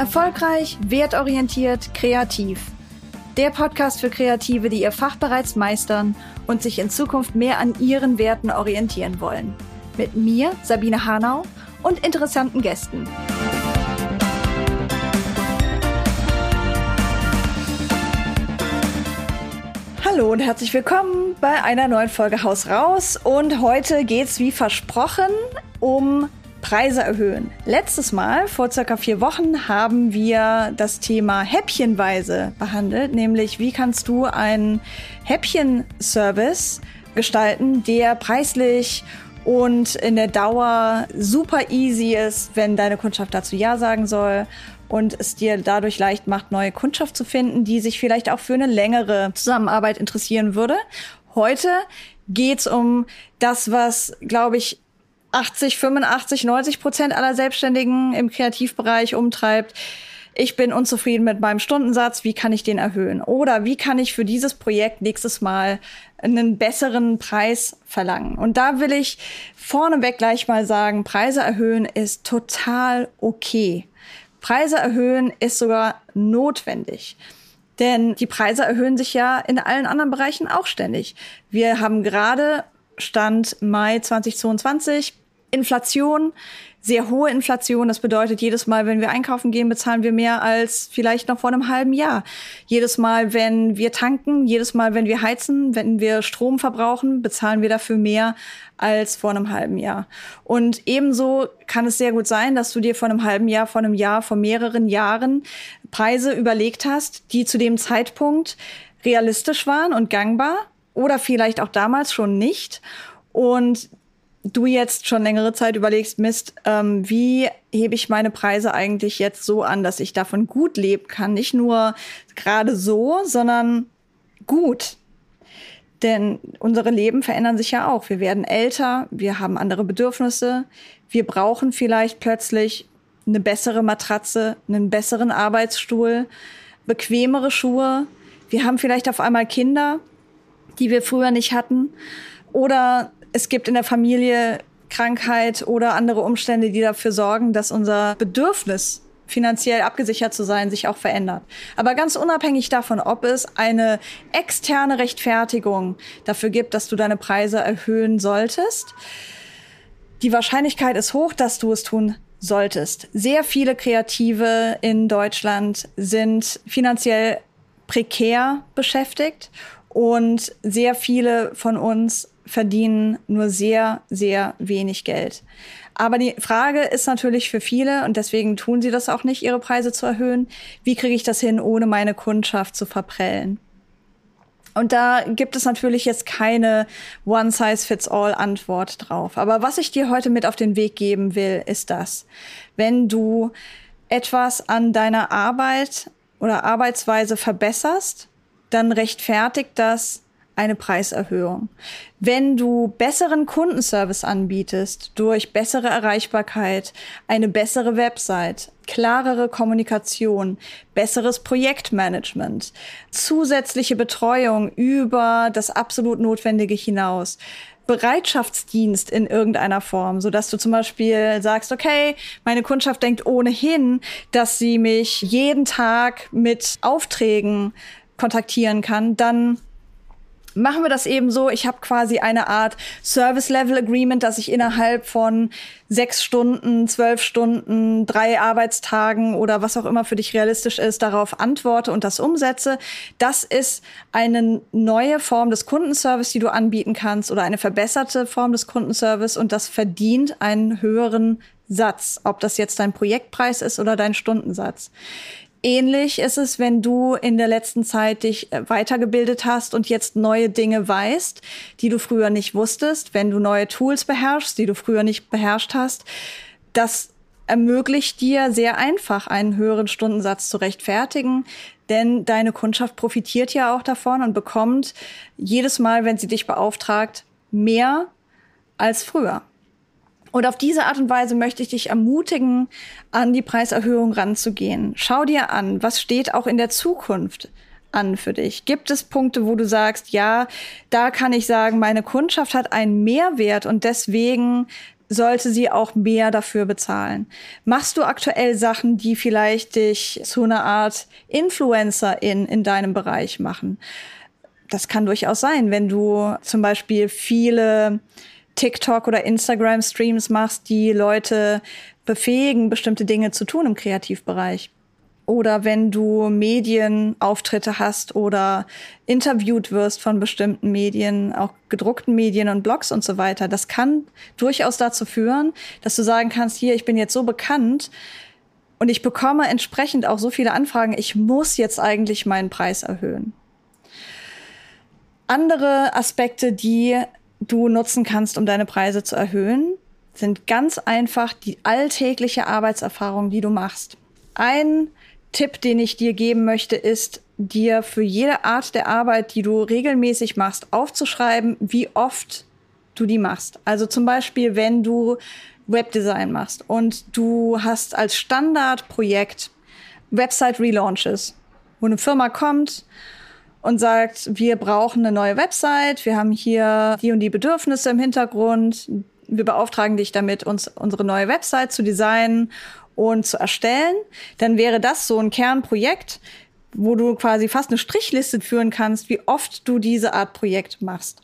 Erfolgreich, wertorientiert, kreativ. Der Podcast für Kreative, die ihr Fach bereits meistern und sich in Zukunft mehr an ihren Werten orientieren wollen. Mit mir, Sabine Hanau, und interessanten Gästen. Hallo und herzlich willkommen bei einer neuen Folge Haus raus. Und heute geht's wie versprochen um Preise erhöhen. Letztes Mal, vor circa vier Wochen, haben wir das Thema Häppchenweise behandelt, nämlich wie kannst du einen Häppchenservice gestalten, der preislich und in der Dauer super easy ist, wenn deine Kundschaft dazu Ja sagen soll und es dir dadurch leicht macht, neue Kundschaft zu finden, die sich vielleicht auch für eine längere Zusammenarbeit interessieren würde. Heute geht's um das, was, glaube ich, 80, 85, 90 Prozent aller Selbstständigen im Kreativbereich umtreibt. Ich bin unzufrieden mit meinem Stundensatz. Wie kann ich den erhöhen? Oder wie kann ich für dieses Projekt nächstes Mal einen besseren Preis verlangen? Und da will ich vorneweg gleich mal sagen, Preise erhöhen ist total okay. Preise erhöhen ist sogar notwendig. Denn die Preise erhöhen sich ja in allen anderen Bereichen auch ständig. Wir haben gerade Stand Mai 2022 Inflation, sehr hohe Inflation. Das bedeutet, jedes Mal, wenn wir einkaufen gehen, bezahlen wir mehr als vielleicht noch vor einem halben Jahr. Jedes Mal, wenn wir tanken, jedes Mal, wenn wir heizen, wenn wir Strom verbrauchen, bezahlen wir dafür mehr als vor einem halben Jahr. Und ebenso kann es sehr gut sein, dass du dir vor einem halben Jahr, vor einem Jahr, vor mehreren Jahren Preise überlegt hast, die zu dem Zeitpunkt realistisch waren und gangbar oder vielleicht auch damals schon nicht. Und du jetzt schon längere Zeit überlegst, Mist, ähm, wie hebe ich meine Preise eigentlich jetzt so an, dass ich davon gut leben kann? Nicht nur gerade so, sondern gut. Denn unsere Leben verändern sich ja auch. Wir werden älter, wir haben andere Bedürfnisse, wir brauchen vielleicht plötzlich eine bessere Matratze, einen besseren Arbeitsstuhl, bequemere Schuhe. Wir haben vielleicht auf einmal Kinder, die wir früher nicht hatten. Oder es gibt in der Familie Krankheit oder andere Umstände, die dafür sorgen, dass unser Bedürfnis finanziell abgesichert zu sein, sich auch verändert. Aber ganz unabhängig davon, ob es eine externe Rechtfertigung dafür gibt, dass du deine Preise erhöhen solltest, die Wahrscheinlichkeit ist hoch, dass du es tun solltest. Sehr viele Kreative in Deutschland sind finanziell prekär beschäftigt und sehr viele von uns verdienen nur sehr, sehr wenig Geld. Aber die Frage ist natürlich für viele, und deswegen tun sie das auch nicht, ihre Preise zu erhöhen, wie kriege ich das hin, ohne meine Kundschaft zu verprellen? Und da gibt es natürlich jetzt keine One-Size-Fits-All-Antwort drauf. Aber was ich dir heute mit auf den Weg geben will, ist das. Wenn du etwas an deiner Arbeit oder Arbeitsweise verbesserst, dann rechtfertigt das eine Preiserhöhung. Wenn du besseren Kundenservice anbietest durch bessere Erreichbarkeit, eine bessere Website, klarere Kommunikation, besseres Projektmanagement, zusätzliche Betreuung über das absolut Notwendige hinaus, Bereitschaftsdienst in irgendeiner Form, so dass du zum Beispiel sagst, okay, meine Kundschaft denkt ohnehin, dass sie mich jeden Tag mit Aufträgen kontaktieren kann, dann machen wir das eben so. Ich habe quasi eine Art Service-Level-Agreement, dass ich innerhalb von sechs Stunden, zwölf Stunden, drei Arbeitstagen oder was auch immer für dich realistisch ist, darauf antworte und das umsetze. Das ist eine neue Form des Kundenservice, die du anbieten kannst oder eine verbesserte Form des Kundenservice und das verdient einen höheren Satz, ob das jetzt dein Projektpreis ist oder dein Stundensatz. Ähnlich ist es, wenn du in der letzten Zeit dich äh, weitergebildet hast und jetzt neue Dinge weißt, die du früher nicht wusstest, wenn du neue Tools beherrschst, die du früher nicht beherrscht hast. Das ermöglicht dir sehr einfach einen höheren Stundensatz zu rechtfertigen, denn deine Kundschaft profitiert ja auch davon und bekommt jedes Mal, wenn sie dich beauftragt, mehr als früher. Und auf diese Art und Weise möchte ich dich ermutigen, an die Preiserhöhung ranzugehen. Schau dir an, was steht auch in der Zukunft an für dich? Gibt es Punkte, wo du sagst, ja, da kann ich sagen, meine Kundschaft hat einen Mehrwert und deswegen sollte sie auch mehr dafür bezahlen. Machst du aktuell Sachen, die vielleicht dich zu einer Art Influencer in, in deinem Bereich machen? Das kann durchaus sein, wenn du zum Beispiel viele TikTok oder Instagram Streams machst, die Leute befähigen, bestimmte Dinge zu tun im Kreativbereich oder wenn du Medienauftritte hast oder interviewt wirst von bestimmten Medien, auch gedruckten Medien und Blogs und so weiter. Das kann durchaus dazu führen, dass du sagen kannst, hier, ich bin jetzt so bekannt und ich bekomme entsprechend auch so viele Anfragen, ich muss jetzt eigentlich meinen Preis erhöhen. Andere Aspekte, die du nutzen kannst, um deine Preise zu erhöhen, sind ganz einfach die alltägliche Arbeitserfahrung, die du machst. Ein Tipp, den ich dir geben möchte, ist, dir für jede Art der Arbeit, die du regelmäßig machst, aufzuschreiben, wie oft du die machst. Also zum Beispiel, wenn du Webdesign machst und du hast als Standardprojekt Website Relaunches, wo eine Firma kommt und sagt, wir brauchen eine neue Website, wir haben hier die und die Bedürfnisse im Hintergrund, wir beauftragen dich damit, uns unsere neue Website zu designen und zu erstellen, dann wäre das so ein Kernprojekt, wo du quasi fast eine Strichliste führen kannst, wie oft du diese Art Projekt machst.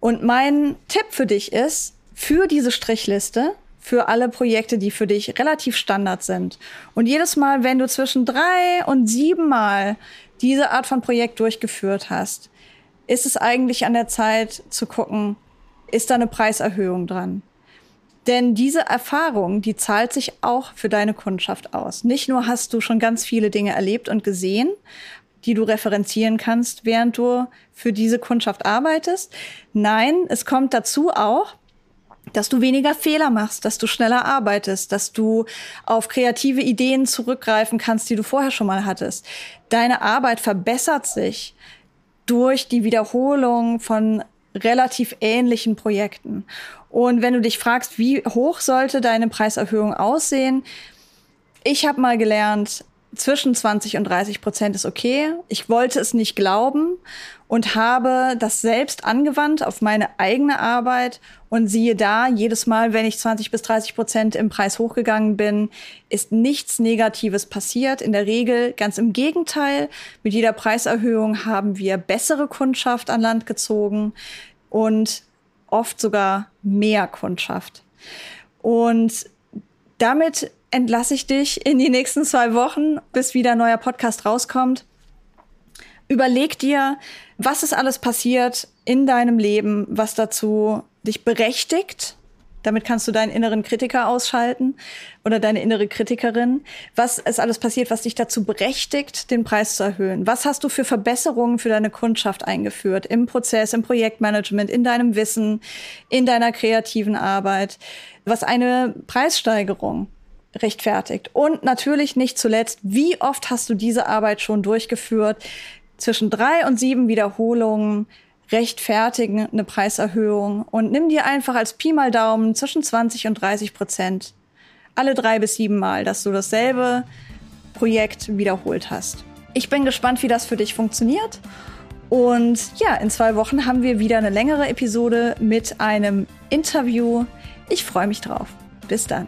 Und mein Tipp für dich ist, für diese Strichliste, für alle Projekte, die für dich relativ Standard sind. Und jedes Mal, wenn du zwischen drei und sieben Mal diese Art von Projekt durchgeführt hast, ist es eigentlich an der Zeit zu gucken, ist da eine Preiserhöhung dran? Denn diese Erfahrung, die zahlt sich auch für deine Kundschaft aus. Nicht nur hast du schon ganz viele Dinge erlebt und gesehen, die du referenzieren kannst, während du für diese Kundschaft arbeitest. Nein, es kommt dazu auch, dass du weniger Fehler machst, dass du schneller arbeitest, dass du auf kreative Ideen zurückgreifen kannst, die du vorher schon mal hattest. Deine Arbeit verbessert sich durch die Wiederholung von relativ ähnlichen Projekten. Und wenn du dich fragst, wie hoch sollte deine Preiserhöhung aussehen, ich habe mal gelernt, zwischen 20 und 30 Prozent ist okay. Ich wollte es nicht glauben und habe das selbst angewandt auf meine eigene Arbeit. Und siehe da, jedes Mal, wenn ich 20 bis 30 Prozent im Preis hochgegangen bin, ist nichts Negatives passiert. In der Regel ganz im Gegenteil. Mit jeder Preiserhöhung haben wir bessere Kundschaft an Land gezogen und oft sogar mehr Kundschaft. Und damit entlasse ich dich in die nächsten zwei Wochen, bis wieder ein neuer Podcast rauskommt. Überleg dir, was ist alles passiert in deinem Leben, was dazu dich berechtigt, damit kannst du deinen inneren Kritiker ausschalten oder deine innere Kritikerin. Was ist alles passiert, was dich dazu berechtigt, den Preis zu erhöhen? Was hast du für Verbesserungen für deine Kundschaft eingeführt im Prozess, im Projektmanagement, in deinem Wissen, in deiner kreativen Arbeit? Was eine Preissteigerung rechtfertigt. Und natürlich nicht zuletzt, wie oft hast du diese Arbeit schon durchgeführt? Zwischen drei und sieben Wiederholungen rechtfertigen eine Preiserhöhung und nimm dir einfach als Pi mal Daumen zwischen 20 und 30 Prozent alle drei bis sieben Mal, dass du dasselbe Projekt wiederholt hast. Ich bin gespannt, wie das für dich funktioniert. Und ja, in zwei Wochen haben wir wieder eine längere Episode mit einem Interview. Ich freue mich drauf. Bis dann.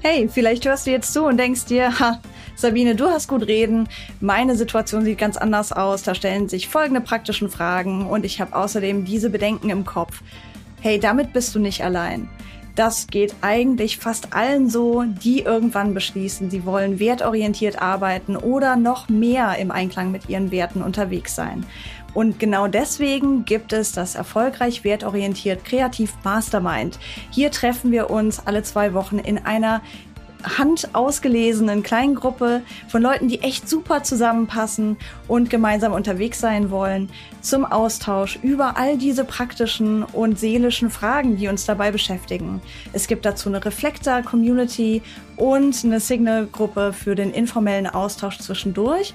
Hey, vielleicht hörst du jetzt zu und denkst dir, ha, Sabine, du hast gut reden. Meine Situation sieht ganz anders aus. Da stellen sich folgende praktischen Fragen und ich habe außerdem diese Bedenken im Kopf. Hey, damit bist du nicht allein. Das geht eigentlich fast allen so, die irgendwann beschließen, sie wollen wertorientiert arbeiten oder noch mehr im Einklang mit ihren Werten unterwegs sein. Und genau deswegen gibt es das erfolgreich wertorientiert Kreativ Mastermind. Hier treffen wir uns alle zwei Wochen in einer handausgelesenen kleinen Gruppe von Leuten, die echt super zusammenpassen und gemeinsam unterwegs sein wollen, zum Austausch über all diese praktischen und seelischen Fragen, die uns dabei beschäftigen. Es gibt dazu eine Reflektor-Community und eine Signal-Gruppe für den informellen Austausch zwischendurch